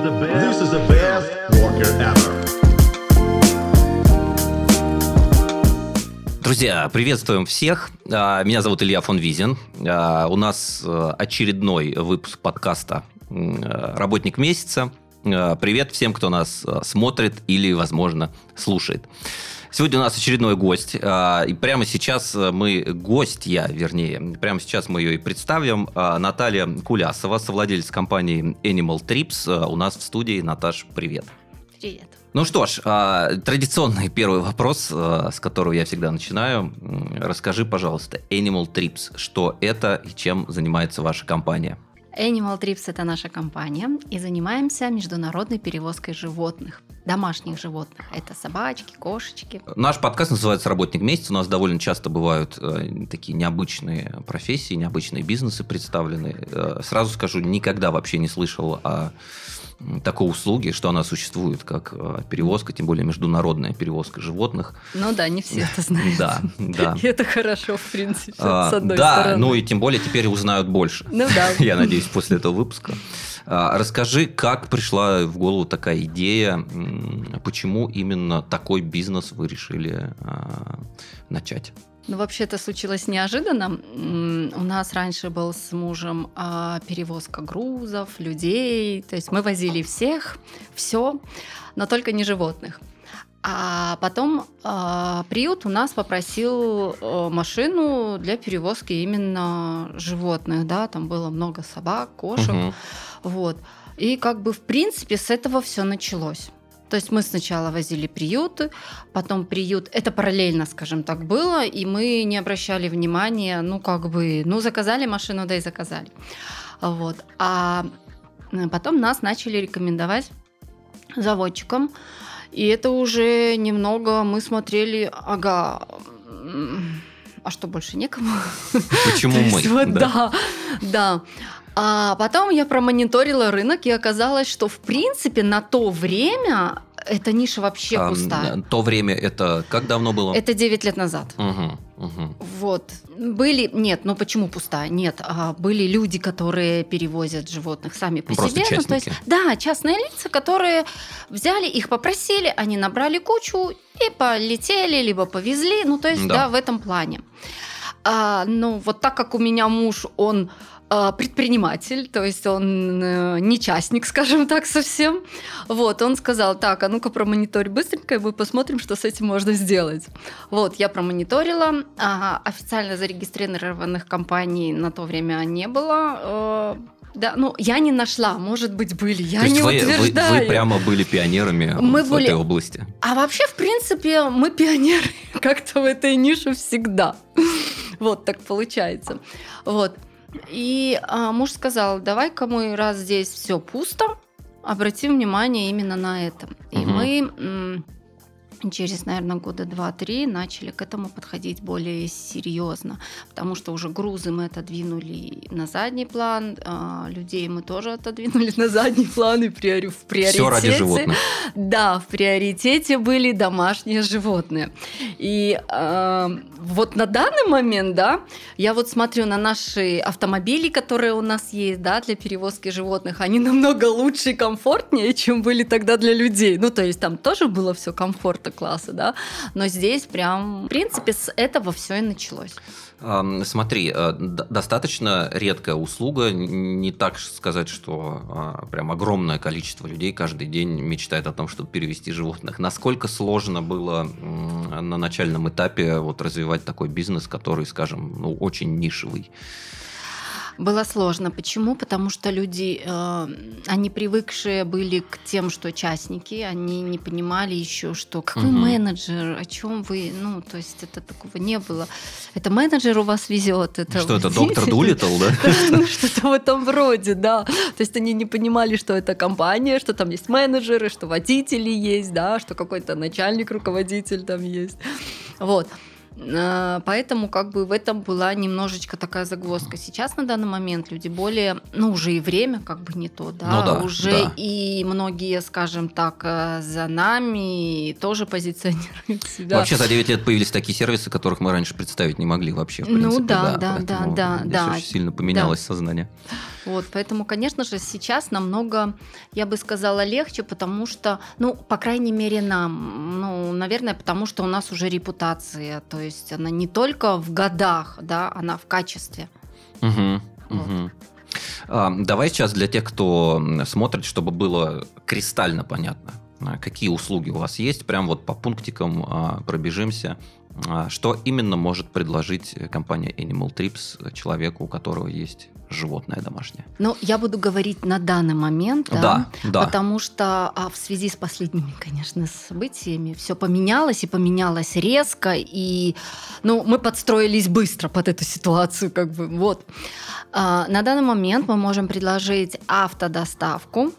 This is the best worker ever. Друзья, приветствуем всех. А, Меня зовут Илья фон Визин. А, У нас э, очередной выпуск подкаста э, «Работник месяца». А, Привет всем, кто нас э, смотрит или, возможно, слушает. Сегодня у нас очередной гость. а, И прямо сейчас э, мы, гость я, вернее, прямо сейчас мы ее и представим. А, Наталья Кулясова, совладелец компании Animal Trips. А, У нас в студии. Наташ, привет. Привет. Ну что ж, традиционный первый вопрос, с которого я всегда начинаю. Расскажи, пожалуйста, Animal Trips, что это и чем занимается ваша компания? Animal Trips – это наша компания, и занимаемся международной перевозкой животных, домашних животных. Это собачки, кошечки. Наш подкаст называется «Работник месяца». У нас довольно часто бывают э, такие необычные профессии, необычные бизнесы представлены. Э, сразу скажу, никогда вообще не слышал о м, такой услуге, что она существует, как э, перевозка, тем более международная перевозка животных. Ну да, не все это знают. Да, да. И это хорошо, в принципе, А, с одной да, стороны. ну и тем более теперь узнают больше. Ну да. Я надеюсь, после этого выпуска. А, Расскажи, как пришла в голову такая идея, почему именно такой бизнес вы решили а, начать? Ну, вообще это случилось неожиданно. У нас раньше был с мужем а, перевозка грузов, людей. То есть мы возили всех, все, но только не животных. А потом а, приют у нас попросил э, машину для перевозки именно животных, да, там было много собак, кошек, Мгм. вот. И как бы в принципе с этого все началось. То есть мы сначала возили приюты, потом приют, это параллельно, скажем так, было, и мы не обращали внимания, ну как бы, ну заказали машину, да и заказали. Вот. А э, потом нас начали рекомендовать заводчикам, и это уже немного мы смотрели, ага, а что больше некому? Почему мы? вот Да. да, да. А потом я промониторила рынок, и оказалось, что в принципе на то время эта ниша вообще А, пустая. м, То время это как давно было? Это 9 лет назад. Мгм, мгм. Вот. Были, нет, ну почему пустая? Нет, а, были люди, которые перевозят животных сами по просто себе. Ну, то есть, частники. да, частные лица, которые взяли, их попросили, они набрали кучу и полетели, либо повезли. Ну, то есть, Да. да, в этом плане. А, ну, вот так как у меня муж, он предприниматель, то есть он э, не частник, скажем так, совсем. Вот, он сказал, так, а ну-ка промониторь быстренько, и мы посмотрим, что с этим можно сделать. Вот, я промониторила. Ага, официально зарегистрированных компаний на то время не было. Э, Да, ну, я не нашла, может быть, были, я То не вы, вы- утверждаю. вы прямо были пионерами Мы в были- этой области? А вообще, в принципе, мы пионеры как-то в этой нише всегда. Вот так получается. Вот. И а, муж сказал, давай-ка мы, раз здесь все пусто, обратим внимание именно на это. И Мгм. мы через, наверное, года два-три начали к этому подходить более серьезно, потому что уже грузы мы отодвинули на задний план, а, людей мы тоже отодвинули на задний план и приори- в приоритете. Все ради животных. Да, в приоритете были домашние животные. И э, вот на данный момент, да, я вот смотрю на наши автомобили, которые у нас есть, да, для перевозки животных, они намного лучше и комфортнее, чем были тогда для людей. Ну, то есть там тоже было все класса, да, но здесь прям, в принципе, с этого все и началось. Смотри, э, достаточно редкая услуга, не так сказать, что а, прям огромное количество людей каждый день мечтает о том, чтобы перевести животных. Насколько сложно было на начальном этапе вот развивать такой бизнес, который, скажем, ну, очень нишевый? Было сложно. Почему? Потому что люди, э, они привыкшие были к тем, что частники, они не понимали еще, что какой Мгм. менеджер, о чем вы, ну, то есть это такого не было. Это менеджер у вас везет. Это Что это, доктор Дулиттл, да? Что-то в этом роде, да. То есть они не понимали, что это компания, что там есть менеджеры, что водители есть, да, что какой-то начальник, руководитель там есть. Вот. А, Поэтому как бы в этом была немножечко такая загвоздка. Сейчас на данный момент люди более, ну уже и время как бы не то, да, Ну да, уже да. и многие, скажем так, э, за нами тоже позиционируют себя. Вообще за 9 лет появились такие сервисы, которых мы раньше представить не могли вообще. В Ну принципе, да, да, Поэтому да, да, здесь да. очень сильно поменялось сознание. Вот, поэтому, конечно же, сейчас намного, я бы сказала, легче, потому что, ну, по крайней мере, нам, ну, наверное, потому что у нас уже репутация, то есть она не только в годах, да, она в качестве. Мгм, Вот. мгм. А, Давай сейчас для тех, кто смотрит, чтобы было кристально понятно, а, какие услуги у вас есть, прям вот по пунктикам а, пробежимся. А, Что именно может предложить э, компания Animal Trips человеку, у которого есть животное домашнее? Ну, я буду говорить на данный момент, да, Да, да. потому что а, в связи с последними, конечно, событиями все поменялось и поменялось резко, и, ну, мы подстроились быстро под эту ситуацию, как бы, вот. А, на данный момент мы можем предложить автодоставку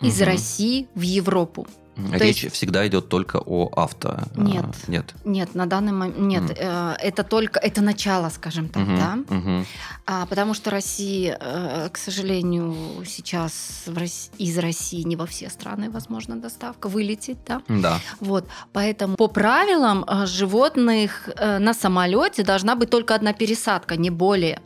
из. России в Европу. То Речь есть- всегда идет только о авто. а, Нет. Нет. Нет, на данный момент нет, Мгм. э, это только это начало, скажем так, Мгм, да. мгм. А, потому что Россия, э, к сожалению, сейчас в Рос- из России не во все страны возможна доставка, вылететь, да. Да. Вот, поэтому по правилам э, животных э, на самолете должна быть только одна пересадка, не более.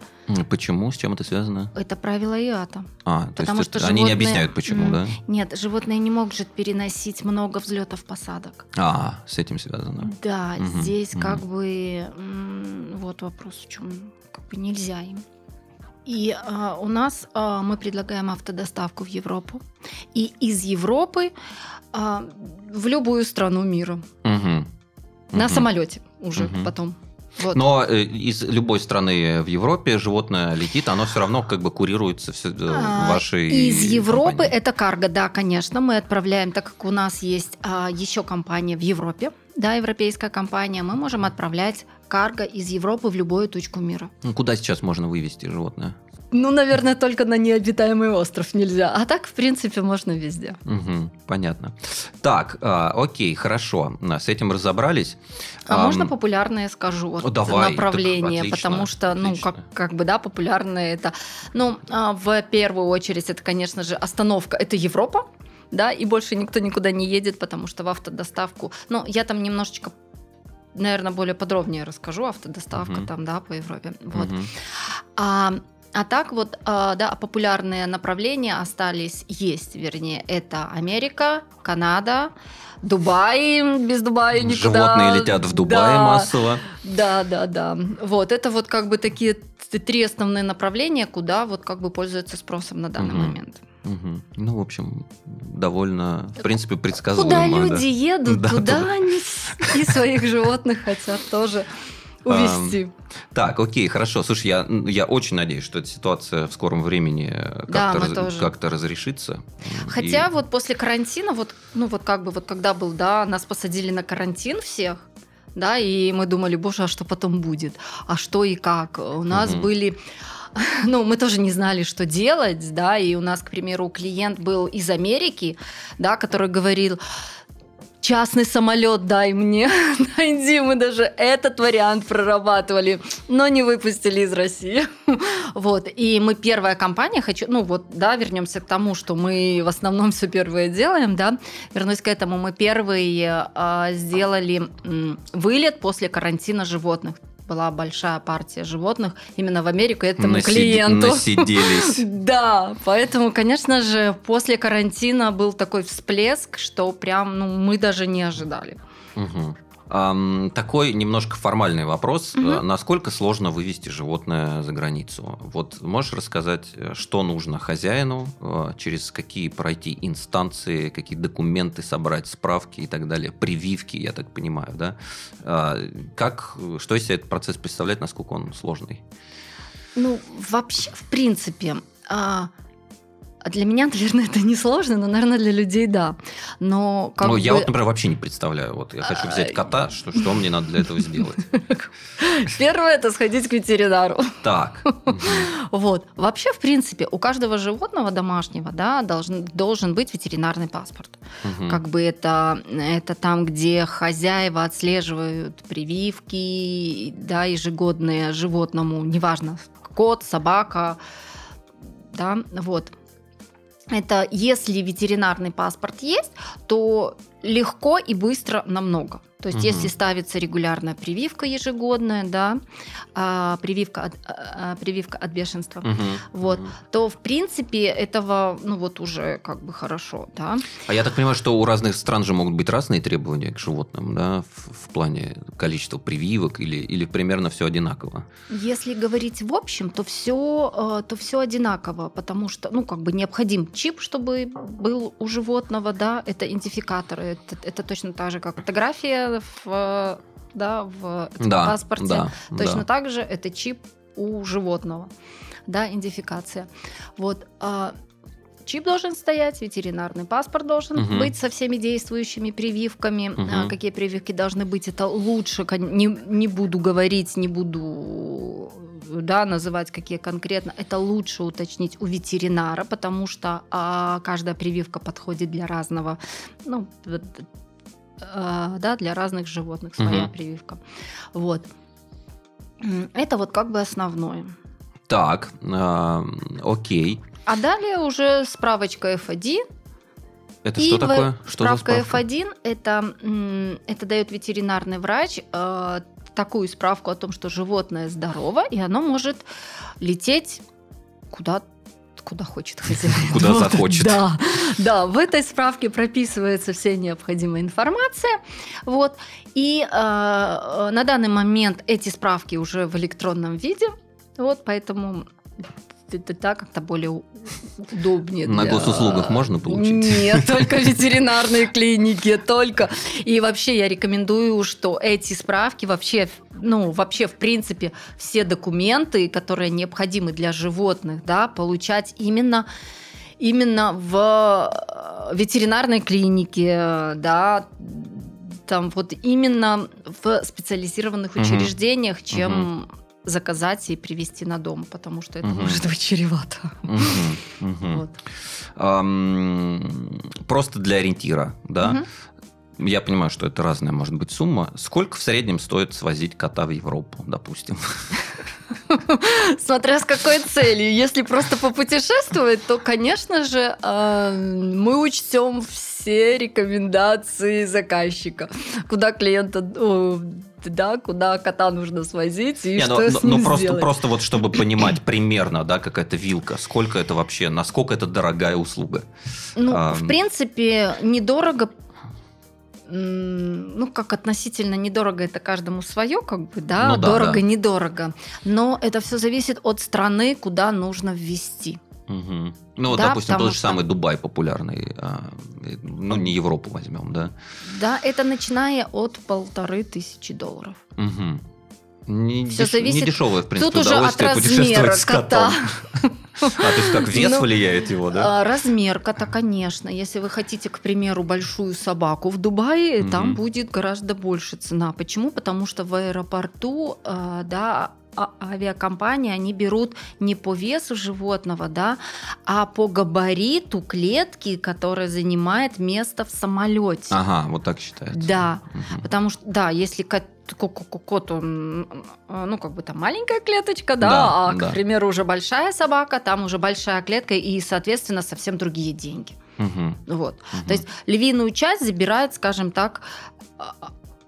Почему? С чем это связано? Это правило ИАТа. А, то Потому есть что это- они не животные- объясняют, почему, да? Нет, животные не могут переносить много взлетов посадок. А, с этим связано. Да, Мгм, здесь мгм. как бы вот вопрос в чем как бы нельзя им. И а, у нас а, мы предлагаем автодоставку в Европу. И из Европы а, в любую страну мира. Мгм. На Мгм. самолете уже Мгм. потом. Вот. Но э, из любой страны в Европе животное летит, оно все равно как бы курируется все, э, А, вашей Из Европы компанией. это карго, да, конечно, мы отправляем, так как у нас есть а, еще компания в Европе, да, европейская компания, мы можем отправлять карго из Европы в любую точку мира. Ну, Куда сейчас можно вывести животное? Ну, наверное, только на необитаемый остров нельзя. А так, в принципе, можно везде. Мгм, понятно. Так, а, окей, хорошо, а, с этим разобрались. А Ам, можно популярное скажу вот давай, направление, так отлично, потому что, ну, как, отлично. как бы, да, популярное это, ну, а, в первую очередь, это, конечно же, остановка, это Европа, да, и больше никто никуда не едет, потому что в автодоставку, ну, я там немножечко наверное, более подробнее расскажу автодоставка Мгм. там, да, по Европе. Вот. мгм. А, а так вот, а, да, популярные направления остались, есть, вернее, это Америка, Канада, Дубай, без Дубая никуда. Животные летят в Дубае Да, массово. Да, да, да. Вот, это вот как бы такие три основные направления, куда вот как бы пользуются спросом на данный Мгм. момент. Мгм. Ну, в общем, довольно, в принципе, предсказуемо. Куда да. люди едут, Да, туда туда. они и своих животных хотят тоже увезти. Так, окей, хорошо. Слушай, я, я очень надеюсь, что эта ситуация в скором времени э, Да, как-то, мы раз- как-то разрешится. Хотя И- вот после карантина, вот, ну вот как бы вот когда был, да, нас посадили на карантин всех, да, и мы думали, боже, а что потом будет? А что и как? У нас Мгм. были ну, мы тоже не знали, что делать, да, и у нас, к примеру, клиент был из Америки, да, который говорил, частный самолет дай мне, найди, мы даже этот вариант прорабатывали, но не выпустили из России. Вот, и мы первая компания, хочу, ну вот, да, вернемся к тому, что мы в основном все первое делаем, да, вернусь к этому, мы первые а, сделали м, вылет после карантина животных. Была большая партия животных именно в Америку этому Насиди- клиенту. Насиделись. Да, поэтому, конечно же, после карантина был такой всплеск, что прям, ну, мы даже не ожидали. Мгм. Такой немножко формальный вопрос. Э, Насколько сложно вывести животное за границу? Вот можешь рассказать, э, что нужно хозяину, э, через какие пройти инстанции, какие документы собрать, справки и так далее, прививки, я так понимаю, да? Как, что из себя этот процесс представляет, насколько он сложный? Ну, вообще, в принципе, а для меня, наверное, это не сложно, но, наверное, для людей да. Но как ну, я бы- вот, например, вообще не представляю. Вот я хочу взять А, кота, что, что мне надо для этого сделать? Первое – это сходить к ветеринару. Так. Вот. Вообще, в принципе, у каждого животного домашнего да, должен, должен быть ветеринарный паспорт. Как бы это, это там, где хозяева отслеживают прививки, да, ежегодные животному, неважно, кот, собака, да, вот. Это если ветеринарный паспорт есть, то легко и быстро намного. То есть, Мгм. если ставится регулярная прививка ежегодная, да, а, прививка, от, а, прививка от бешенства, Мгм. Вот. Мгм. то в принципе этого, ну вот уже как бы хорошо, да. А я так понимаю, что у разных стран же могут быть разные требования к животным, да, в, в плане количества прививок или, или примерно все одинаково? Если говорить в общем, то все, то все одинаково, потому что, ну, как бы необходим чип, чтобы был у животного, да, это идентификатор, это, это точно так же, как фотография в, да, в Да, паспорте. да, Точно да. так же это чип у животного, да, идентификация. Вот. а Чип должен стоять, ветеринарный паспорт должен Мгм. быть со всеми действующими прививками. Мгм. А Какие прививки должны быть, это лучше. Не, не буду говорить, не буду да, называть какие конкретно. Это лучше уточнить у ветеринара, потому что а, каждая прививка подходит для разного, ну, да, для разных животных своя Мгм. прививка. Вот. Это вот как бы основное. Так, а, окей. А далее уже справочка F1. Это И что такое? Что за справка справка? F1 это, это дает ветеринарный врач э, такую справку о том, что животное здорово, и оно может лететь куда куда хочет хозяин. Куда Вот, захочет. Да, да, в этой справке прописывается вся необходимая информация. Вот. И э, на данный момент эти справки уже в электронном виде. Вот, поэтому это так как-то более удобнее. На для- госуслугах можно получить? Нет, только ветеринарные клиники, только. И вообще я рекомендую, что эти справки вообще, ну, вообще, в принципе, все документы, которые необходимы для животных, да, получать именно именно в э, ветеринарной клинике, да, там вот именно в специализированных Мгм. учреждениях, чем заказать и привезти на дом, потому что это Мгм. может быть чревато. Мгм, мгм. Вот. Ам, Просто для ориентира, да? Мгм. Я понимаю, что это разная может быть сумма. Сколько в среднем стоит свозить кота в Европу, допустим? Смотря с какой целью. Если просто попутешествовать, то, конечно же, мы учтем все рекомендации заказчика, куда клиента, да, куда кота нужно свозить и Не, что ну, с ну, ним ну, просто, сделать. просто вот чтобы понимать примерно, да, какая-то вилка, сколько это вообще, насколько это дорогая услуга. Ну, ам. в принципе, недорого. Ну, как относительно недорого, это каждому свое, как бы, да, Ну да, дорого, да. недорого. Но это все зависит от страны, куда нужно ввести. Мгм. Ну, вот, Да, допустим, тот же что- самый Дубай популярный. а, Ну, не Европу возьмем, да? Да, это начиная от полторы тысячи долларов. Мгм. Не, Всё деш- зависит- не дешевое, в принципе, Тут уже от удовольствие путешествовать с кота. котом. А, то есть как вес Ну, влияет его, да? А, Размер кота, конечно. Если вы хотите, к примеру, большую собаку в Дубае, там будет гораздо больше цена. Почему? Потому что в аэропорту, э, да, а- авиакомпании, они берут не по весу животного, да, а по габариту клетки, которая занимает место в самолете. Ага, вот так считается. Да, Мгм. Потому что, да, если кот, ко- ко- кот, он, э, ну, как бы там маленькая клеточка, да, Да, а, да. к примеру, уже большая собака, там уже большая клетка и, соответственно, совсем другие деньги. Мгм. Вот. Мгм. То есть львиную часть забирает, скажем так, а-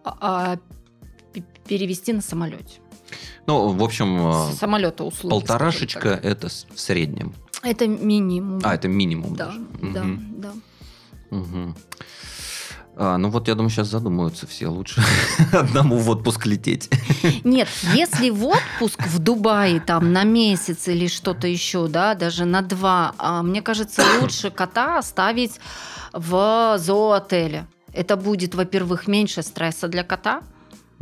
а- а, перевести на самолете. Ну, в общем, С самолета услуги. полторашечка это в среднем. Это минимум. А, это минимум да, даже. да, Мгм. да. Мгм. А, ну вот, я думаю, сейчас задумаются все. Лучше одному в отпуск лететь. Нет, если в отпуск в Дубае там на месяц или что-то еще, да, даже на два, а, мне кажется, лучше кота оставить в зооотеле. Это будет, во-первых, меньше стресса для кота.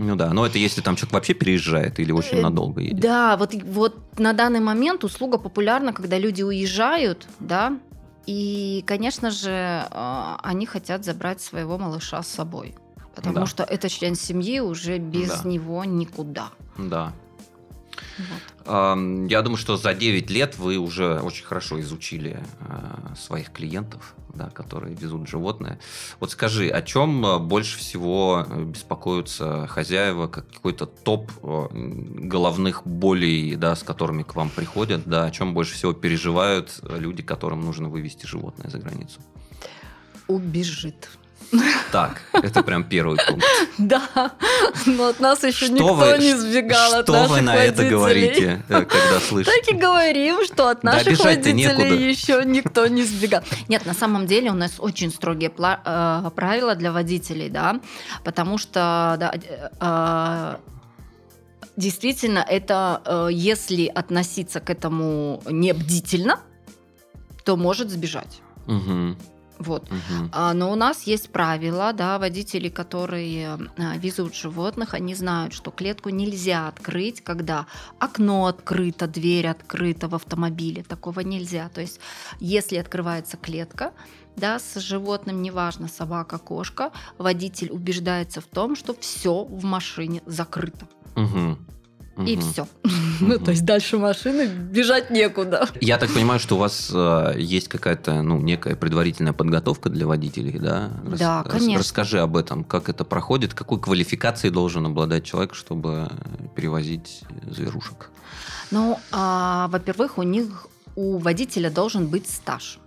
Ну да, но это если там человек вообще переезжает или очень Э, надолго едет. Да, вот, вот на данный момент услуга популярна, когда люди уезжают, да, и, конечно же, э, они хотят забрать своего малыша с собой. Потому Да. что это член семьи, уже без Да. него никуда. Да. Вот. Ам, Я думаю, что за 9 лет вы уже очень хорошо изучили а, своих клиентов, да, которые везут животное. Вот скажи, о чем а, больше всего э, беспокоятся хозяева, как какой-то топ головных болей, да, с которыми к вам приходят, да, о чем больше всего переживают э, люди, которым нужно вывести животное за границу? Убежит. Так, это прям первый пункт. Да, но от нас еще Что никто вы- не сбегал от Что наших вы на это водителей. говорите, э, когда слышите? Так и говорим, что от Да наших бежать-то водителей еще никто не сбегал. Нет, на самом деле у нас очень строгие э, правила для водителей, да, потому что да, э, э, действительно это, если относиться к этому небдительно, то может сбежать. Мгм, Вот. мгм. А, Но у нас есть правила, да, водители, которые а, везут животных, они знают, что клетку нельзя открыть, когда окно открыто, дверь открыта в автомобиле. Такого нельзя. То есть, если открывается клетка, да, с животным, неважно, собака, кошка, водитель убеждается в том, что все в машине закрыто. Мгм, И все. Ну, то есть дальше машины бежать некуда. Я так понимаю, что у вас э, есть какая-то, ну, некая предварительная подготовка для водителей, да? Да, конечно. Расскажи об этом, как это проходит, какой квалификацией должен обладать человек, чтобы перевозить зверушек. Ну, а, во-первых, у них у водителя должен быть стаж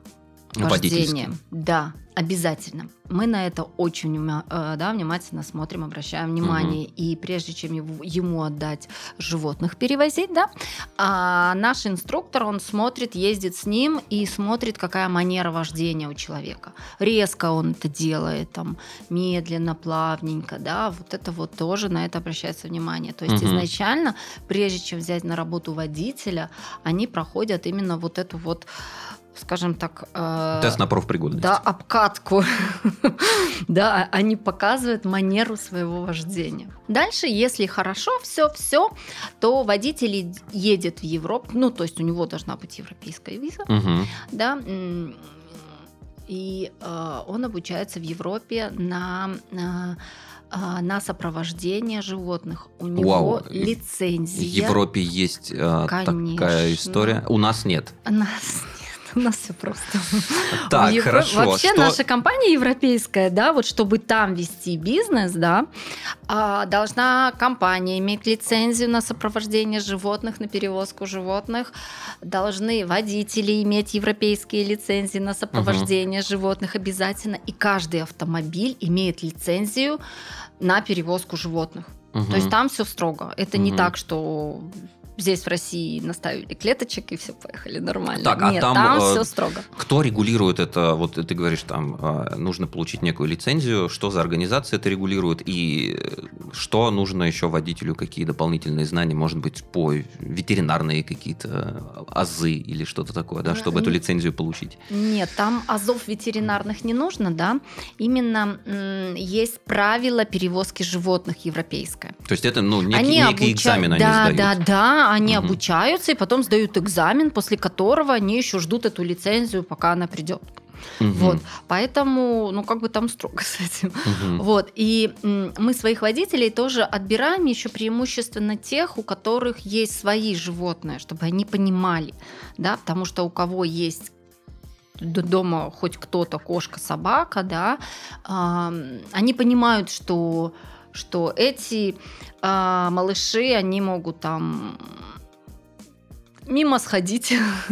Вождения. Да, обязательно. Мы на это очень э, да, внимательно смотрим, обращаем внимание. И прежде чем его- ему отдать животных перевозить, да, а наш инструктор, он смотрит, ездит с ним и смотрит, какая манера вождения у человека. Резко он это делает, там, медленно, плавненько, да, вот это вот тоже на это обращается внимание. То есть Мгм. изначально, прежде чем взять на работу водителя, они проходят именно вот эту вот скажем так, э, Тест на профпригодность. да, обкатку. да, они показывают манеру своего вождения. Дальше, если хорошо все, все, то водитель едет в Европу, ну, то есть у него должна быть европейская виза, Мгм. да, и э, он обучается в Европе на, на, а, на сопровождение животных. У него Вау. Лицензия. В Европе есть э, такая история. У нас нет. У нас у нас все просто. Так, В Евро- хорошо. Вообще Что- наша компания европейская, да, вот чтобы там вести бизнес, да, а, должна компания иметь лицензию на сопровождение животных, на перевозку животных, должны водители иметь европейские лицензии на сопровождение животных обязательно, и каждый автомобиль имеет лицензию на перевозку животных. Мгм. То есть там все строго. Это не Мгм. так, что здесь в России наставили клеточек и все поехали нормально. Так, а Нет, там, там, э, все строго. Кто регулирует это? Вот ты говоришь, там э, нужно получить некую лицензию. Что за организация это регулирует? И э, что нужно еще водителю? Какие дополнительные знания? Может быть, по ветеринарные какие-то э, азы или что-то такое, да, Э, чтобы эту лицензию получить? Нет, там азов ветеринарных не нужно, да. Именно м, есть правила перевозки животных европейское. То есть это, ну, некий, они некий обуча- экзамен они да, сдают. Да, они Мгм. обучаются и потом сдают экзамен, после которого они еще ждут эту лицензию, пока она придет. Мгм. Вот, поэтому, ну как бы там строго с этим. Мгм. Вот, и мы своих водителей тоже отбираем еще преимущественно тех, у которых есть свои животные, чтобы они понимали, да, потому что у кого есть дома хоть кто-то, кошка, собака, да, они понимают, что, что эти а, малыши, они могут там мимо сходить,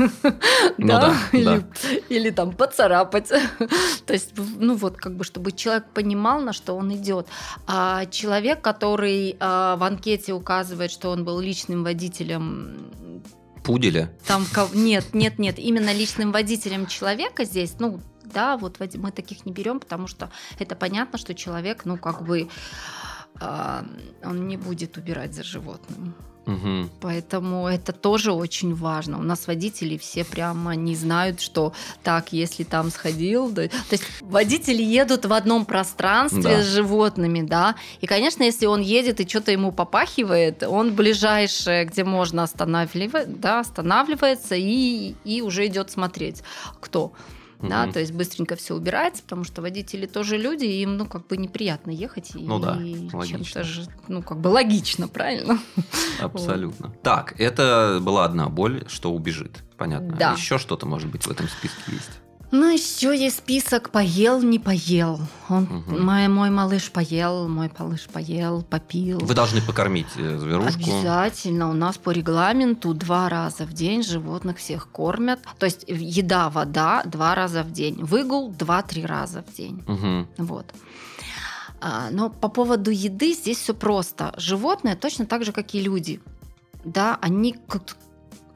Ну да, или, или там поцарапать. То есть, ну вот, как бы, чтобы человек понимал, на что он идет. А человек, который а, в анкете указывает, что он был личным водителем Пуделя? там нет, нет, нет, именно личным водителем человека здесь, ну да, вот мы таких не берем, потому что это понятно, что человек, ну как бы он не будет убирать за животным. Мгм. Поэтому это тоже очень важно. У нас водители все прямо не знают, что так, если там сходил. да- То есть водители едут в одном пространстве Да. с животными, да. И, конечно, если он едет и что-то ему попахивает, он ближайшее, где можно останавливать, да, останавливается и, и уже идет смотреть, кто. Да, Мгм. то есть быстренько все убирается, потому что водители тоже люди, и им, ну, как бы неприятно ехать. И Ну да, чем-то логично. же, ну, как бы логично, правильно? Абсолютно. Так, это была одна боль, что убежит. Понятно. Да. Еще что-то, может быть, в этом списке есть. Ну, еще есть список поел, не поел. Он, Мгм. мой, мой малыш поел, мой малыш поел, попил. Вы должны покормить зверушку. Обязательно. У нас по регламенту два раза в день животных всех кормят. То есть еда, вода два раза в день. Выгул два-три раза в день. Мгм. Вот. А, Но по поводу еды здесь все просто. Животные точно так же, как и люди. Да, они...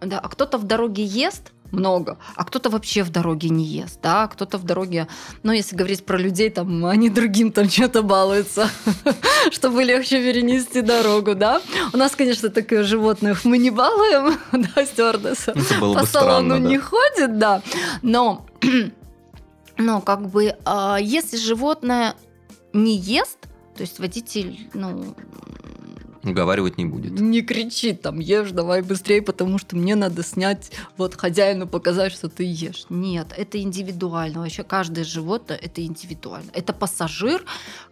Да, а кто-то в дороге ест много, а кто-то вообще в дороге не ест, да, кто-то в дороге, ну, если говорить про людей, там, они другим там что-то балуются, чтобы легче перенести дорогу, да. У нас, конечно, такое животных мы не балуем, да, стюардесса по салону не ходит, да. Но, но как бы, а, если животное не ест, то есть водитель, ну, Уговаривать не будет. не кричит там, ешь, давай быстрее, потому что мне надо снять, вот хозяину показать, что ты ешь. Нет, это индивидуально. Вообще каждое животное это индивидуально. Это пассажир,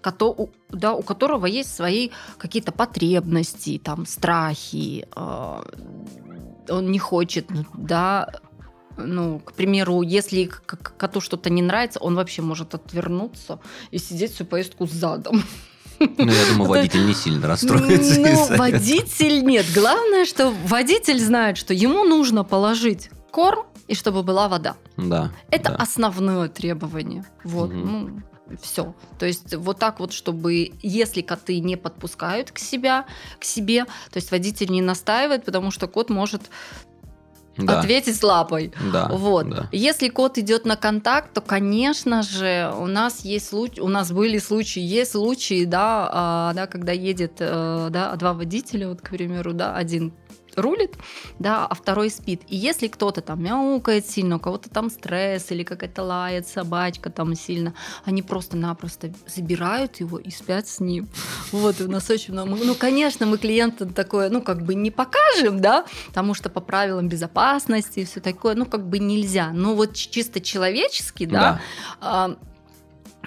кото- да, у которого есть свои какие-то потребности, там, страхи. э, Он не хочет, да, ну, к примеру, если коту что-то не нравится, он вообще может отвернуться и сидеть всю поездку задом. Ну, я думаю, водитель не сильно расстроится. Ну, водитель нет. Главное, что водитель знает, что ему нужно положить корм и чтобы была вода. Да. Это да. основное требование. Вот, Мгм. ну, все. То есть вот так вот, чтобы если коты не подпускают к себя, к себе, то есть водитель не настаивает, потому что кот может Да. ответить лапой. Да. Вот. да. Если кот идет на контакт, то, конечно же, у нас есть случаи, у нас были случаи, есть случаи, да, а, да, когда едет, э, да, два водителя, вот, к примеру, да, один рулит, да, а второй спит. И если кто-то там мяукает сильно, у кого-то там стресс или какая-то лает собачка там сильно, они просто-напросто забирают его и спят с ним. Вот, и у нас очень много. Ну, конечно, мы клиентам такое, ну, как бы не покажем, да, потому что по правилам безопасности и все такое, ну, как бы нельзя. Но вот чисто человечески, да, Да.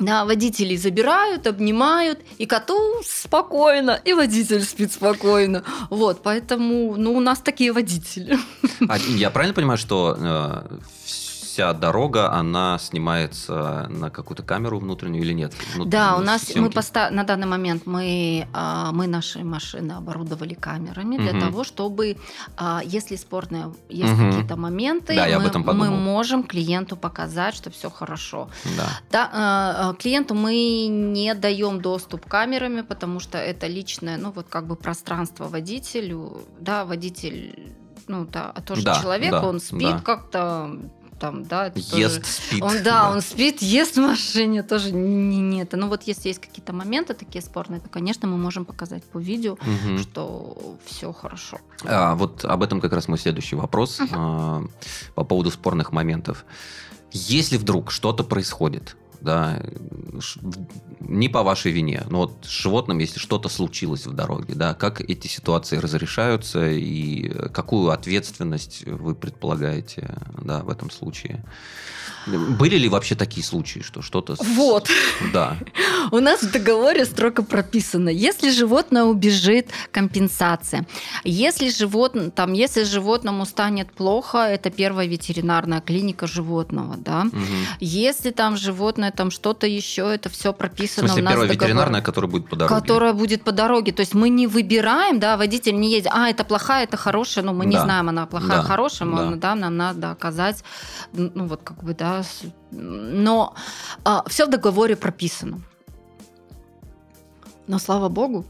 Да, водителей забирают, обнимают, и коту спокойно, и водитель спит спокойно. Вот, поэтому, ну, у нас такие водители. А я правильно понимаю, что э, вся дорога, она снимается на какую-то камеру внутреннюю или нет? Ну, Да, у нас мы съемки. поста- на данный момент мы, а, мы наши машины оборудовали камерами для того, чтобы, а, если спорные есть Мгм. какие-то моменты, Да, мы, мы можем клиенту показать, что все хорошо. Да. Да, а, клиенту мы не даем доступ камерами, потому что это личное, ну вот как бы пространство водителю, да, водитель, ну да, тоже Да, человек, да, он спит да. как-то там, да, это тоже- Ест, спит. он, да, он спит, ест в машине, тоже не, не это. Ну вот если есть какие-то моменты такие спорные, то, конечно, мы можем показать по видео, Мгм. что все хорошо. А, вот об этом как раз мой следующий вопрос а, по поводу спорных моментов. Если вдруг что-то происходит, да, не по вашей вине, но вот с животным, если что-то случилось в дороге, да, как эти ситуации разрешаются и какую ответственность вы предполагаете, да, в этом случае? Были ли вообще такие случаи, что что-то... Вот. Да. У нас в договоре строго прописано, если животное убежит, компенсация. Если, животное, там, если животному станет плохо, это первая ветеринарная клиника животного. Да? Мгм. Если там животное, там что-то еще, это все В прописано смысле, у нас первая в договоре. ветеринарная, которая будет по дороге? Которая будет по дороге. То есть мы не выбираем, да, водитель не едет, а, это плохая, это хорошая, но мы не Да. знаем, она плохая, Да. хорошая, Да. мы, да, нам надо оказать, ну, вот как бы, да, но все в договоре прописано. Но, слава богу,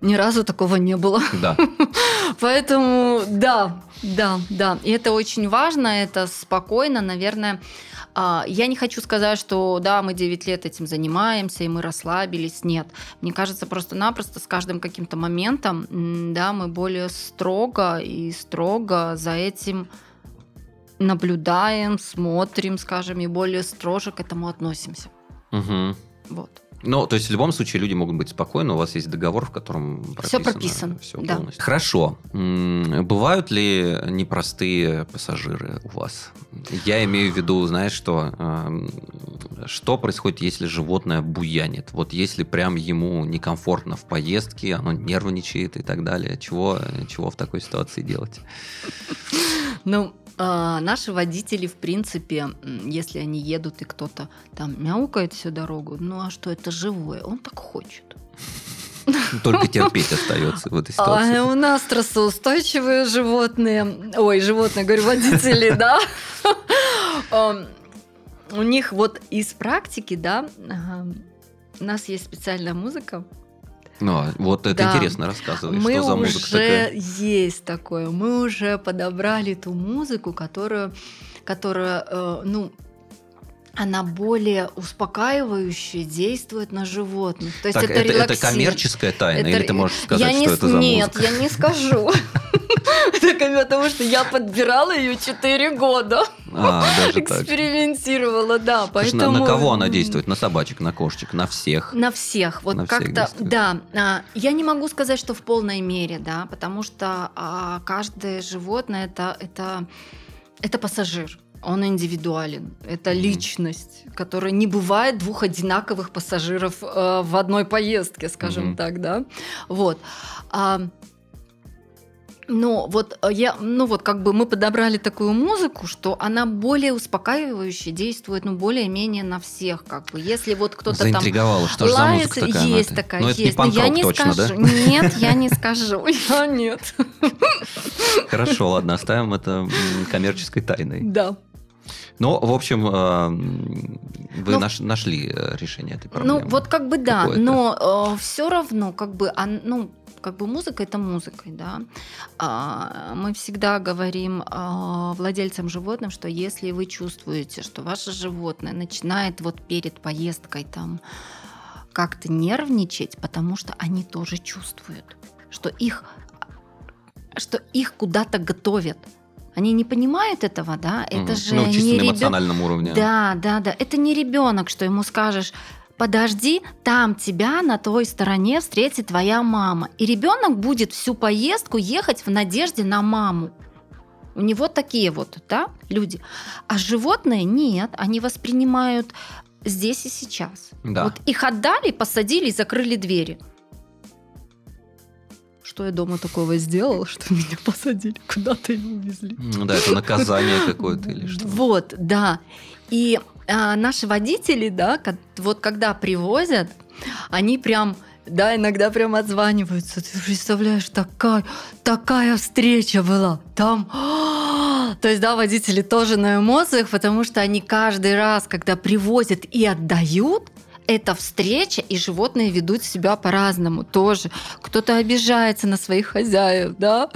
ни разу такого не было. Да. Поэтому, да, да, да. И это очень важно, это спокойно, наверное. А, Я не хочу сказать, что да, мы 9 лет этим занимаемся, и мы расслабились. Нет. Мне кажется, просто-напросто с каждым каким-то моментом, да, мы более строго и строго за этим наблюдаем, смотрим, скажем, и более строже к этому относимся. Мгм. Вот. Ну, то есть в любом случае люди могут быть спокойны, у вас есть договор, в котором прописано, Всё прописано, всё да. полностью. Хорошо. Бывают ли непростые пассажиры у вас? Я имею в виду, знаешь, что эм, что происходит, если животное буянит? Вот если прям ему некомфортно в поездке, оно нервничает и так далее, чего, чего в такой ситуации делать? Ну, А, наши водители, в принципе, если они едут и кто-то там мяукает всю дорогу, ну а что это живое? Он так хочет. Только терпеть остается в этой А ситуации. у нас стрессоустойчивые животные, ой, животные, говорю, водители, да. У них вот из практики, да, у нас есть специальная музыка. Ну, а вот это Да. интересно, рассказывай, Мы что за уже музыка такая. есть такое, мы уже подобрали ту музыку, которую, которая, э, ну, она более успокаивающе действует на животных. То есть Так, это, это, это коммерческая тайна, Это- или ты можешь сказать, я не, что с- это за Нет, музыка? я не скажу. Потому что я подбирала ее 4 года. А, даже так. Экспериментировала, да. Слушай, на- Поэтому... на, кого она действует? На собачек, на кошечек, на всех? На всех. Вот как-то, да. а, Я не могу сказать, что в полной мере, да, потому что а, каждое животное это, это, это пассажир. Он индивидуален. Это личность, которая не бывает двух одинаковых пассажиров э, в одной поездке, скажем Мгм. так, да. Вот. А, ну, вот э, я, ну вот как бы мы подобрали такую музыку, что она более успокаивающе действует, ну более-менее на всех, как бы. Если вот кто-то там что же за музыка такая? есть Надя? такая, Ну, это есть. не но я не точно, скажу. да? Нет, я не скажу. Я нет. Хорошо, ладно, оставим это коммерческой тайной. Да. Ну, в общем, э, вы Ну, наш- нашли э, решение этой проблемы. Ну, вот как бы да, но все равно, как бы, он- ну, как бы музыка это музыкой, да. А, мы всегда говорим а, владельцам животным, что если вы чувствуете, что ваше животное начинает вот перед поездкой там как-то нервничать, потому что они тоже чувствуют, что их, что их куда-то готовят. Они не понимают этого, да? Это Мгм. же ну, чисто не на ребё- эмоциональном уровне. да, да, да. Это не ребенок, что ему скажешь, подожди, там тебя на той стороне встретит твоя мама. И ребенок будет всю поездку ехать в надежде на маму. У него такие вот, да, люди. А животные нет, они воспринимают здесь и сейчас. Да. Вот их отдали, посадили и закрыли двери. Что я дома такого сделал, что меня посадили куда-то и увезли? Ну да, это наказание какое-то или что. Вот, да. И а, наши водители, да, вот когда привозят, они прям да, иногда прям отзваниваются. Ты представляешь, такая, такая встреча была. Там... То есть, да, водители тоже на эмоциях, потому что они каждый раз, когда привозят и отдают, это встреча, и животные ведут себя по-разному тоже. Кто-то обижается на своих хозяев, да,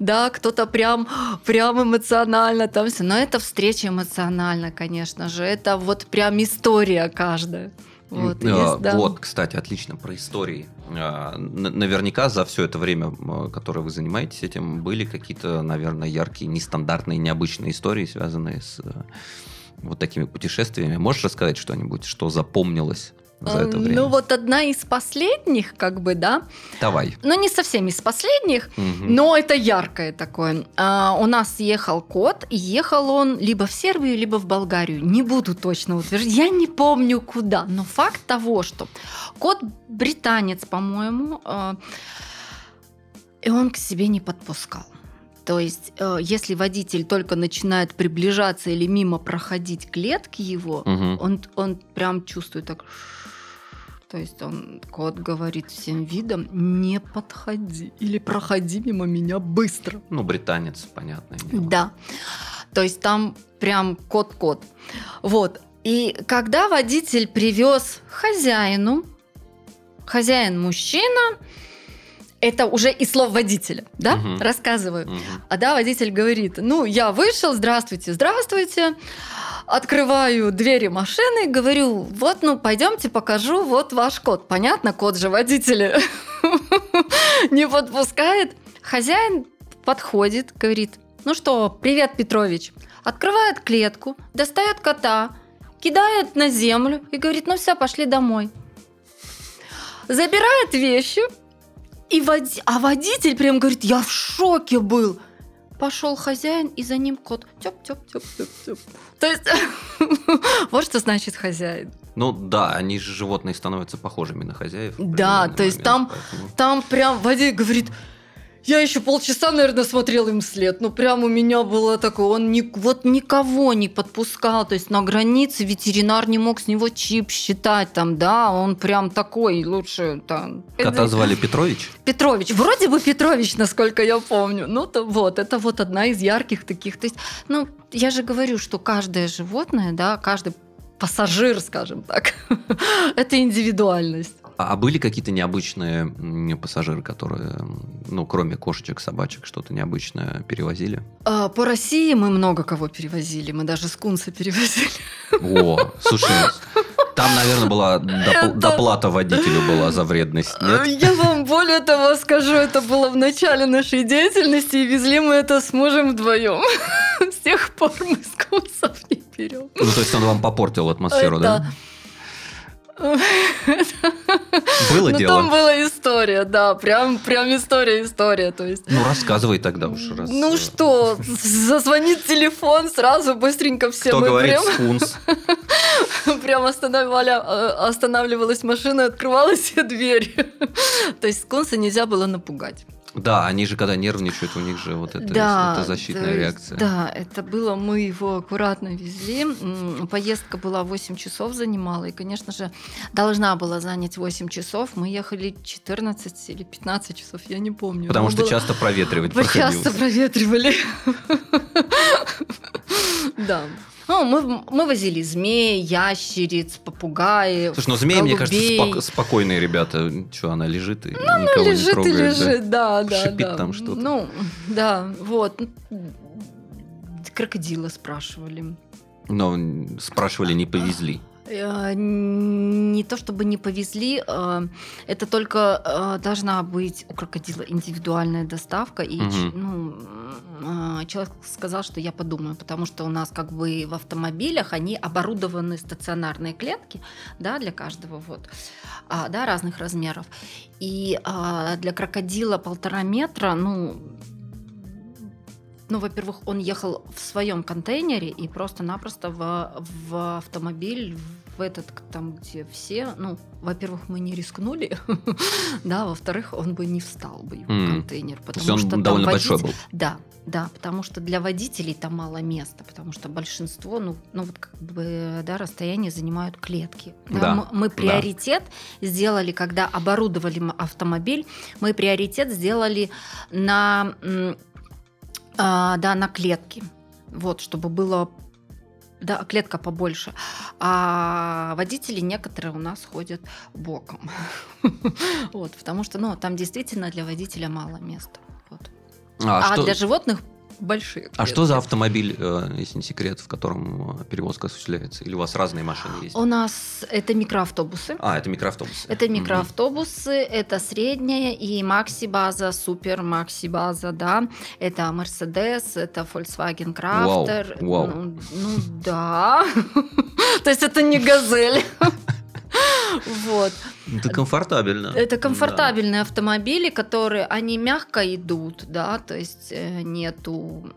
да, кто-то прям, прям эмоционально там все. Но это встреча эмоционально, конечно же. Это вот прям история каждая. Вот, А, есть, да. вот, кстати, отлично про истории. А, Наверняка за все это время, которое вы занимаетесь этим, были какие-то, наверное, яркие, нестандартные, необычные истории, связанные с э, вот такими путешествиями. Можешь рассказать что-нибудь, что запомнилось за это Эм, время? Ну вот одна из последних, как бы, да, Давай. ну не совсем из последних, Мгм. но это яркое такое. А, у нас ехал кот, и ехал он либо в Сербию, либо в Болгарию. Не буду точно утверждать, я не помню куда, но факт того, что кот британец, по-моему, а, и он к себе не подпускал. То есть, э, если водитель только начинает приближаться или мимо проходить клетки его, Мгм. он, он прям чувствует так. То есть он, кот говорит всем видом, не подходи или проходи мимо меня быстро. Ну, британец, понятное дело. Да. То есть там прям кот-кот. Вот. И когда водитель привез хозяину, хозяин мужчина, это уже и слов водителя, да, Мгм. рассказываю. Мгм. А да, водитель говорит, ну, я вышел, здравствуйте, здравствуйте, открываю двери машины, говорю, вот, ну, пойдемте покажу, вот ваш код. Понятно, код же водителя не подпускает. Хозяин подходит, говорит, ну что, привет, Петрович. Открывает клетку, достает кота, кидает на землю и говорит, ну все, пошли домой. Забирает вещи, и води- А водитель прям говорит, я в шоке был. Пошел хозяин, и за ним кот. Тёп, тёп, тёп, тёп, тёп. То есть, вот что значит хозяин. Ну да, они же животные становятся похожими на хозяев. Да, то есть момент, там- поэтому- Там прям водитель говорит, Я еще полчаса, наверное, смотрел им след. Ну, прям у меня было такое, он ни, вот никого не подпускал. То есть на границе ветеринар не мог с него чип считать. Там, да, он прям такой лучше. Там. Кота звали Петрович? Петрович. Вроде бы Петрович, насколько я помню. Ну, то вот, это вот одна из ярких таких. То есть, ну, я же говорю, что каждое животное, да, каждый пассажир, скажем так, это индивидуальность. А были какие-то необычные пассажиры, которые, ну, кроме кошечек, собачек, что-то необычное перевозили? А, по России мы много кого перевозили. Мы даже скунса перевозили. О, слушай, там, наверное, была доп- доплата водителю была за вредность, нет? Я вам более того скажу, это было в начале нашей деятельности, и везли мы это с мужем вдвоем. С тех пор мы скунсов не берем. Ну, то есть он вам попортил атмосферу, да? Было ну, дело. там была история, да, прям, прям история, история, то есть. Ну, рассказывай тогда уж раз. Ну э, что, зазвонит телефон, сразу быстренько все Кто мы говорит прям... скунс? Прям останавливали, э, останавливалась машина, открывалась все двери. То есть скунса нельзя было напугать. Да, они же когда нервничают, у них же вот это, Да, это защитная есть, реакция. Да, это было, мы его аккуратно везли. Поездка была 8 часов занимала, и, конечно же, должна была занять 8 часов. Мы ехали 14 или 15 часов, я не помню. Потому Но что было- часто проветривать часто проветривали. Да. Ну, мы, мы возили змей, ящериц, попугаев. Слушай, ну змеи, мне кажется, голубей. спок- спокойные ребята. Что, она лежит и никого не Ну, лежит и трогает. да? лежит, да, да. Шипит да. там что-то. Ну, да, вот. Крокодила спрашивали. Но спрашивали, не повезли. Э, Не то чтобы не повезли, э, это только э, должна быть у крокодила индивидуальная доставка. И ч- ну, человек сказал, что я подумаю, потому что у нас как бы в автомобилях они оборудованы стационарные клетки, да, для каждого вот, а, да, разных размеров. И а, для крокодила полтора метра, ну, ну, во-первых, он ехал в своем контейнере и просто-напросто в, в автомобиль, в этот, там, где все, ну, во-первых, мы не рискнули, да, во-вторых, он бы не встал бы М. контейнер, То потому есть он что там довольно большой был. Да, да, потому что для водителей там мало места, потому что большинство, ну, ну вот как бы, да, расстояние занимают клетки. Да, Да, мы, мы приоритет сделали, когда оборудовали автомобиль, мы приоритет сделали на, а, да, на клетки, вот, чтобы было да, клетка побольше. А водители некоторые у нас ходят боком. Вот, потому что, ну, там действительно для водителя мало места. Вот. А, А, что, для животных большие. а что за клетки. автомобиль, э, если не секрет, в котором э, перевозка осуществляется? Или у вас разные машины есть? У нас это микроавтобусы. А, это микроавтобусы. Это микроавтобусы, это средняя и макси-база, супер макси-база, да. Это Mercedes, это Volkswagen Crafter. Вау, вау. Ну, ну да. То есть это не газель. Вот. Это комфортабельно. Это комфортабельные автомобили, которые, они мягко идут, да, то есть э, нету,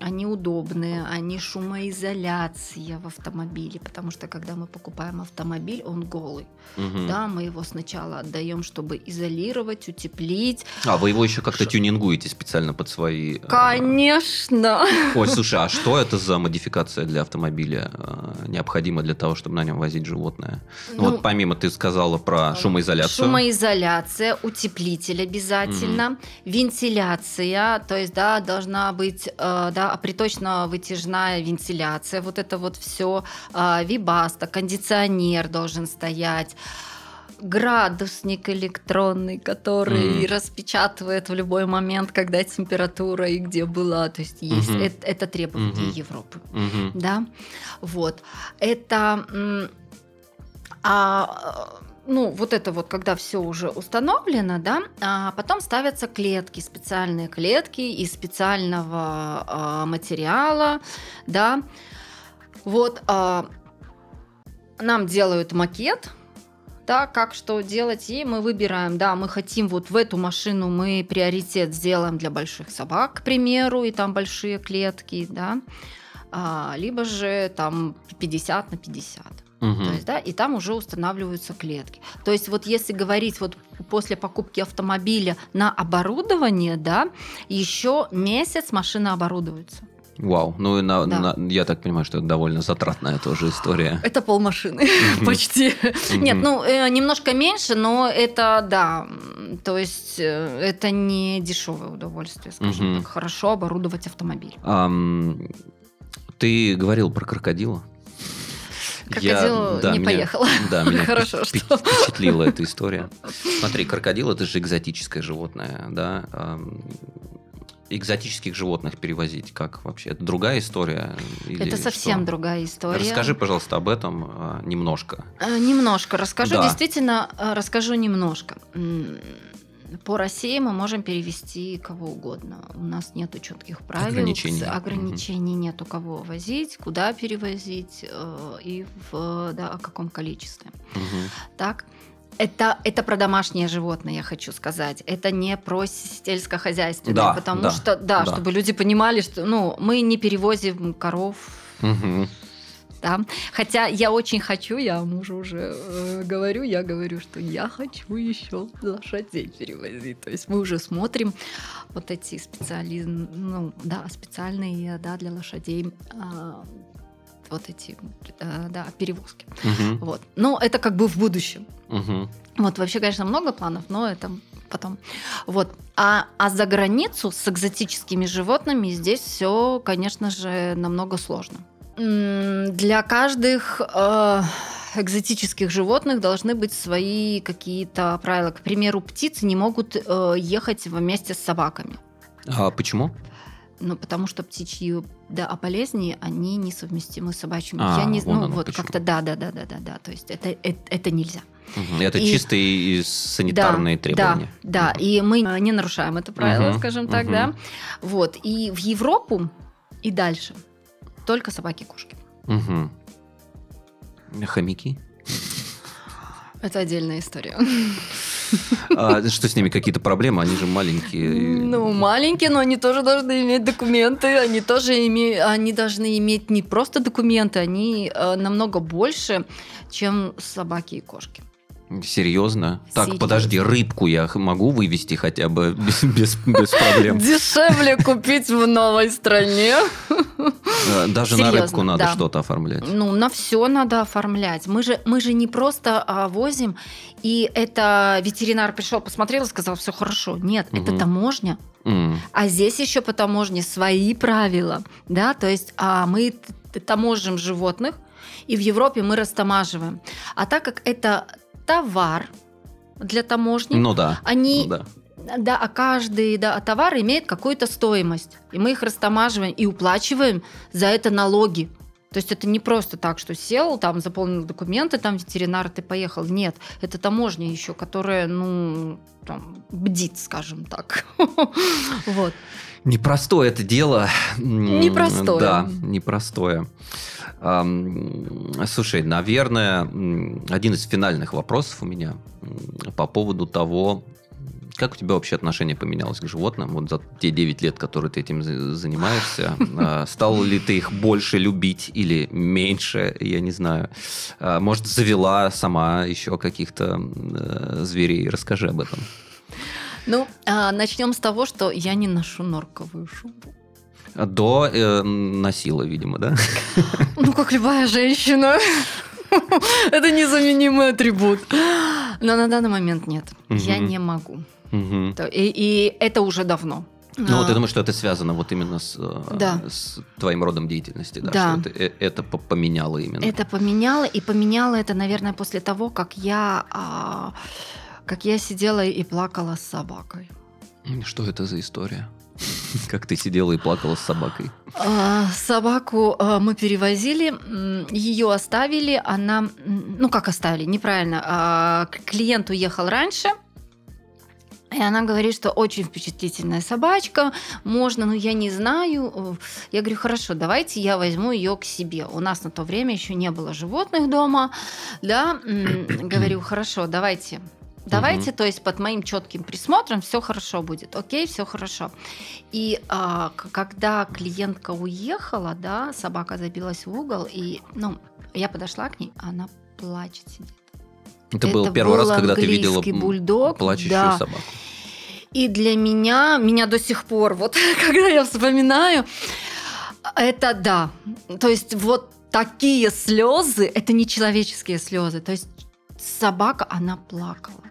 они удобные, они шумоизоляция в автомобиле, потому что когда мы покупаем автомобиль, он голый, Да. Мгм. да, мы его сначала отдаем, чтобы изолировать, утеплить. А, вы его еще как-то Ш- тюнингуете специально под свои... э, Конечно. Ой, слушай, а что это за модификация для автомобиля э, необходима для того, чтобы на нем возить животное? Ну, Ну, вот помимо ты сказала про шумоизоляцию. Шумоизоляция, утеплитель обязательно, вентиляция, то есть, да, должна быть, э, да, приточно-вытяжная вентиляция, вот это вот все, вибаста, кондиционер должен стоять, градусник электронный, который Мгм. распечатывает в любой момент, когда температура и где была, то есть есть, Мгм. это, это требования Мгм. Европы Мгм. да, вот. Это, а, э, ну, вот это вот, когда все уже установлено, да, а потом ставятся клетки, специальные клетки из специального а, материала, да, вот, а, нам делают макет, да, как что делать, и мы выбираем, да, мы хотим вот в эту машину мы приоритет сделаем для больших собак, к примеру, и там большие клетки, да, а, либо же там 50 на 50. Мгм. То есть, да, и там уже устанавливаются клетки. То есть вот если говорить вот после покупки автомобиля на оборудование, да, еще месяц машина оборудуется. Вау. Ну, и на- Да. на- я так понимаю, что это довольно затратная тоже история. Это полмашины почти. Нет, ну э, немножко меньше, но это да, то есть э, это не дешевое удовольствие, скажем так, хорошо оборудовать автомобиль. Ты говорил про крокодила? Крокодил да, не меня- поехала. Да, меня Хорошо, что. впечатлила эта история. Смотри, крокодил это же экзотическое животное, да. Экзотических животных перевозить как вообще? Это другая история? или Это совсем что? другая история. Расскажи, пожалуйста, об этом а, немножко. Э, Немножко расскажу, Да. действительно э, расскажу немножко. По России мы можем перевести кого угодно. У нас нет четких правил. Ограничений. Ограничений нет у кого возить, куда перевозить э, и в да, о каком количестве. Мгм. Так. Это, это про домашнее животное, я хочу сказать. Это не про сельскохозяйственное. Да, потому да, что, да, да. чтобы люди понимали, что ну, мы не перевозим коров, Мгм. Да. Хотя я очень хочу, я мужу уже э, говорю, я говорю, что я хочу еще лошадей перевозить. То есть мы уже смотрим вот эти специали... ну, да, специальные да, для лошадей а, вот эти э, да, перевозки. Мгм. Вот. Но это как бы в будущем. Мгм. Вот вообще, конечно, много планов, но это потом. Вот. А, а за границу с экзотическими животными здесь все, конечно же, намного сложно. Для каждых э, экзотических животных должны быть свои какие-то правила. К примеру, птицы не могут э, ехать вместе с собаками. А почему? Ну, потому что птичьи да, болезни, они несовместимы с собачьими. А, Я не, вон ну, вот как-то да, да, да, да, да, да. То есть это, это, это нельзя. Мгм. Это И- чистые и санитарные Да, требования. Да, да, и мы не нарушаем это правило, Мгм, скажем так, мгм. да. Вот, и в Европу и дальше только собаки и кошки. Мгм. Хомяки? Это отдельная история. А что с ними какие-то проблемы? Они же маленькие. Ну, маленькие, но они тоже должны иметь документы. Они тоже име... они должны иметь не просто документы, они э, намного больше, чем собаки и кошки. Серьезно? Так, Серьезно. подожди, рыбку я могу вывести хотя бы без, без- без проблем? Дешевле купить в новой стране. Э, Даже на Серьезно, рыбку надо да. что-то оформлять. Ну, на все надо оформлять. Мы же, мы же не просто а, возим, и это ветеринар пришел, посмотрел и сказал, все хорошо. Нет, это Мгм. таможня. М, А здесь еще по таможне свои правила. Да? То есть а, мы таможим животных, и в Европе мы растамаживаем. А так как это товар для таможни, Ну да. они ну да. да, а каждый да, товар имеет какую-то стоимость. И мы их растамаживаем и уплачиваем за это налоги. То есть это не просто так, что сел, там заполнил документы, там ветеринар, ты поехал. Нет, это таможня еще, которая, ну, там, бдит, скажем так. Вот. Непростое это дело. Непростое. Да, непростое. Слушай, наверное, один из финальных вопросов у меня по поводу того, как у тебя вообще отношение поменялось к животным? Вот за те 9 лет, которые ты этим за- занимаешься, а, стал ли ты их больше любить или меньше, я не знаю. А, Может, завела сама еще каких-то э, зверей? Расскажи об этом. Ну, а, начнем с того, что я не ношу норковую шубу. До э, носила, видимо, да? Ну, как любая женщина. Это незаменимый атрибут. Но на данный момент нет. Я не могу. И, и это уже давно. Ну, вот А, я думаю, что это связано вот именно с, э, Да. с твоим родом деятельности, да, Да. что это, э, это поменяло именно. Это поменяло, и поменяло это, наверное, после того, как я, а, как я сидела и плакала с собакой. Что это за история? Как ты сидела и плакала с собакой? А, Собаку а, мы перевозили, ее оставили, она, ну как оставили, неправильно, а, клиент уехал раньше, и она говорит, что очень впечатлительная собачка, можно, но я не знаю. Я говорю, хорошо, давайте я возьму ее к себе. У нас на то время еще не было животных дома, да. Говорю, хорошо, давайте Давайте, то есть под моим четким присмотром все хорошо будет. Окей, все хорошо. И а, когда клиентка уехала, да, собака забилась в угол, и ну, я подошла к ней, а она плачет сидит. Это, был Это первый раз, был когда ты видела бульдог, плачущую да. собаку. И для меня, меня до сих пор, вот когда я вспоминаю, это да. То есть вот такие слезы, это не человеческие слезы. То есть собака, она плакала.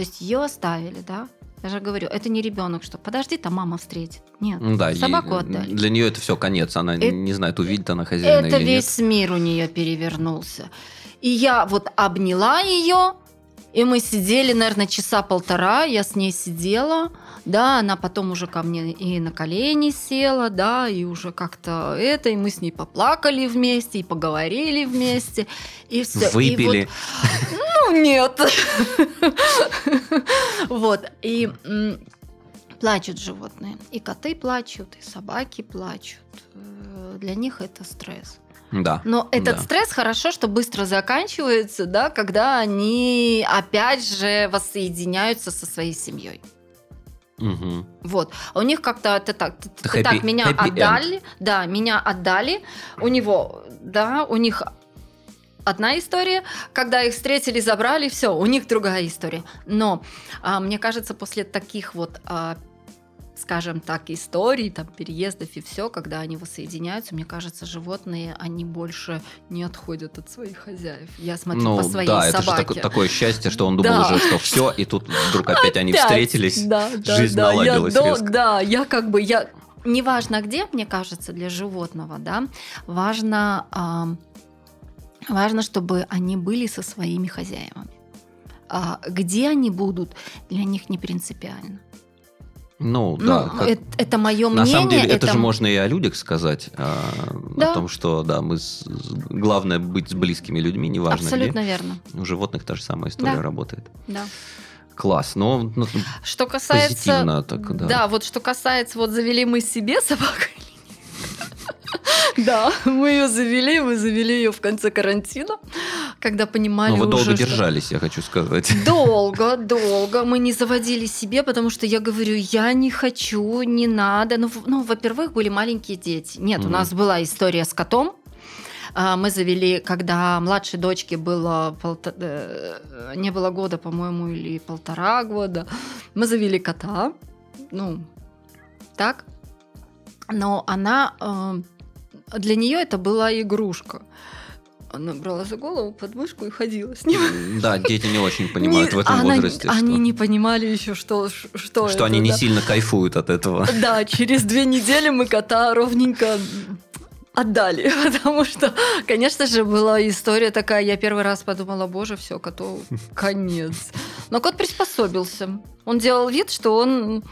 То есть ее оставили, да? Я же говорю, это не ребенок, что подожди, там мама встретит. Нет, Ну Да, ей- собаку отдали. для нее это все конец. Она Это- не знает, увидит она хозяина Это или нет. весь мир у нее перевернулся. И я вот обняла ее, и мы сидели, наверное, часа полтора. Я с ней сидела, да, она потом уже ко мне и на колени села, да, и уже как-то это, и мы с ней поплакали вместе, и поговорили вместе, и все. Выпили. Ну, нет. Вот. И плачут животные. И коты плачут, и собаки плачут. Э, Для них это стресс. Да. Но этот Да. стресс хорошо, что быстро заканчивается, да, когда они опять же воссоединяются со своей семьей. Мгм. Вот. А у них как-то это так, Happy- так меня happy отдали, да, меня отдали. У него, да, у них одна история, когда их встретили, забрали, все, у них другая история. Но а, мне кажется, после таких вот а, скажем так, историй, там, переездов и все, когда они воссоединяются, мне кажется, животные, они больше не отходят от своих хозяев. Я смотрю Ну по своей да, это же собаке. тако- такое счастье, что он думал Да. уже, что все, и тут вдруг опять они Опять. встретились, да, да, жизнь да, наладилась я, резко. Да, я как бы, я... Неважно где, мне кажется, для животного, да, важно, ам, важно, чтобы они были со своими хозяевами. А где они будут, для них не принципиально. Ну да, ну, как- это, это мое на мнение. самом деле это, же м- можно и о людях сказать, а, Да. о том, что да, мы с- главное быть с близкими людьми, неважно Абсолютно верно, где. У животных та же самая история Да. работает. да. Класс, но ну, Что касается... позитивно так, да. Да, вот что касается, вот завели мы себе собаку? Да, мы ее завели, мы завели ее в конце карантина, когда понимали Но вы долго уже, что- держались, я хочу сказать. Долго, долго. Мы не заводили себе, потому что я говорю, я не хочу, не надо. Ну, ну во-первых, были маленькие дети. Нет, у Мгм. нас была история с котом. А, Мы завели, когда младшей дочке было полта- э, не было года, по-моему, или полтора года. Мы завели кота. Ну, так. Но она э, для нее это была игрушка. Она брала за голову подмышку и ходила с ним. Да, дети не очень понимают Не- в этом она- возрасте, Они что, не понимали еще, что, что, что это, они не да. сильно кайфуют от этого. Да, через две недели мы кота ровненько отдали, потому что, конечно же, была история такая, я первый раз подумала, боже, все, коту конец. Но кот приспособился. Он делал вид, что он...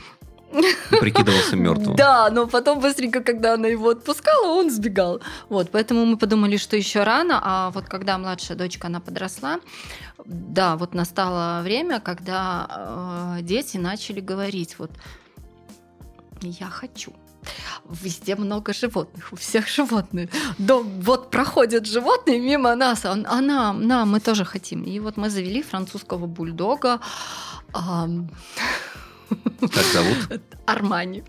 Прикидывался мертвым. Да, но потом быстренько, когда она его отпускала, он сбегал. Вот, поэтому мы подумали, что еще рано, а вот когда младшая дочка, она подросла, да, вот настало время, когда э, дети начали говорить, вот, я хочу. Везде много животных, у всех животные. Дом, вот проходят животные мимо нас, а, а нам, нам, мы тоже хотим. И вот мы завели французского бульдога ам, Как зовут? Армани.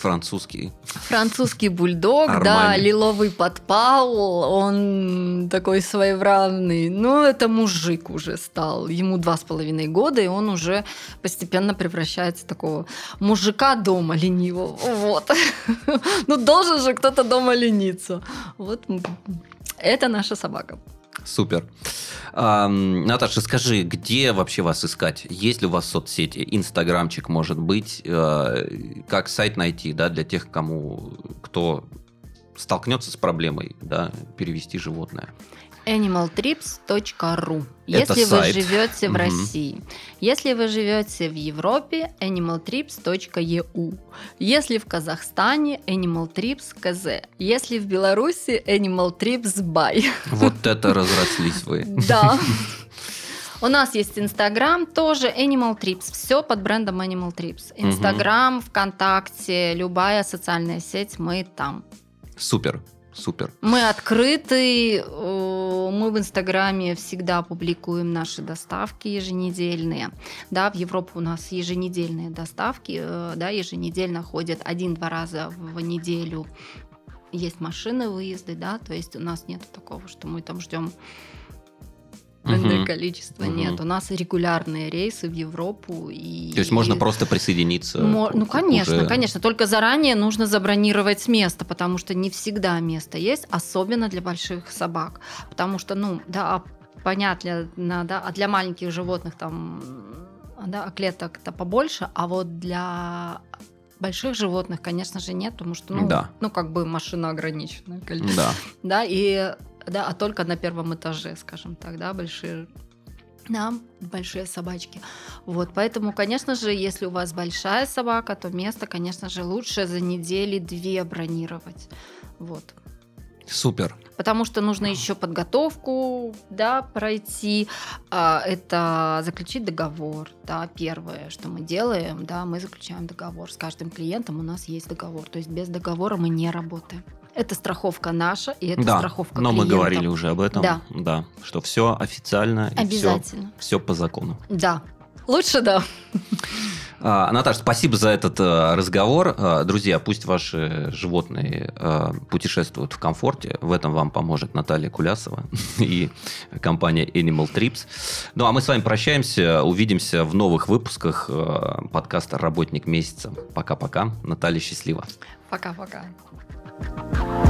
Французский. Французский бульдог, да, лиловый подпал, он такой своеобразный. Ну, это мужик уже стал. Ему два с половиной года, и он уже постепенно превращается в такого мужика дома ленивого. Вот. Ну, должен же кто-то дома лениться. Вот это наша собака. Супер. Ам, Наташа, скажи, где вообще вас искать? Есть ли у вас соцсети? Инстаграмчик, может быть? Э, Как сайт найти, да, для тех, кому, кто столкнется с проблемой, да, перевести животное? animaltrips.ru Это Если вы сайт. живете в Мгм. России. Если вы живете в Европе, animaltrips.eu. Если в Казахстане, animaltrips.kz. Если в Беларуси, animaltrips.by. Вот это разрослись вы. Да. У нас есть Инстаграм тоже, Animal Trips. Все под брендом Animal Trips. Инстаграм, ВКонтакте, любая социальная сеть, мы там. Супер, супер. Мы открыты, э, мы в Инстаграме всегда публикуем наши доставки еженедельные. Да, в Европу у нас еженедельные доставки, э, да, еженедельно ходят один-два раза в неделю есть машины выезды, да, то есть у нас нет такого, что мы там ждем энное количество. Угу. Нет, у нас регулярные рейсы в Европу. И... То есть можно просто присоединиться? Мо... Ну, конечно, уже... конечно. Только заранее нужно забронировать место, потому что не всегда место есть, особенно для больших собак. Потому что, ну, да, а понятно, да, а для маленьких животных там да, клеток-то побольше, а вот для больших животных, конечно же, нет, потому что, ну, да. ну как бы машина ограниченная. Да. Да, и да, а только на первом этаже, скажем так, да, большие да, большие собачки. Вот, поэтому, конечно же, если у вас большая собака, то место, конечно же, лучше за недели две бронировать. Вот. Супер. Потому что нужно еще подготовку, да, пройти. А, это заключить договор, да, первое, что мы делаем, да, мы заключаем договор с каждым клиентом, у нас есть договор. То есть без договора мы не работаем. Это страховка наша, и это да, страховка но клиента. мы говорили уже об этом. Да. Да, что все официально. Обязательно. Все, все по закону. Да. Лучше да. А, Наташа, спасибо за этот а, разговор. А, друзья, пусть ваши животные а, путешествуют в комфорте. В этом вам поможет Наталья Кулясова и компания Animal Trips. Ну, а мы с вами прощаемся. Увидимся в новых выпусках а, подкаста «Работник месяца». Пока-пока. Наталья, счастливо. Пока-пока. Bye.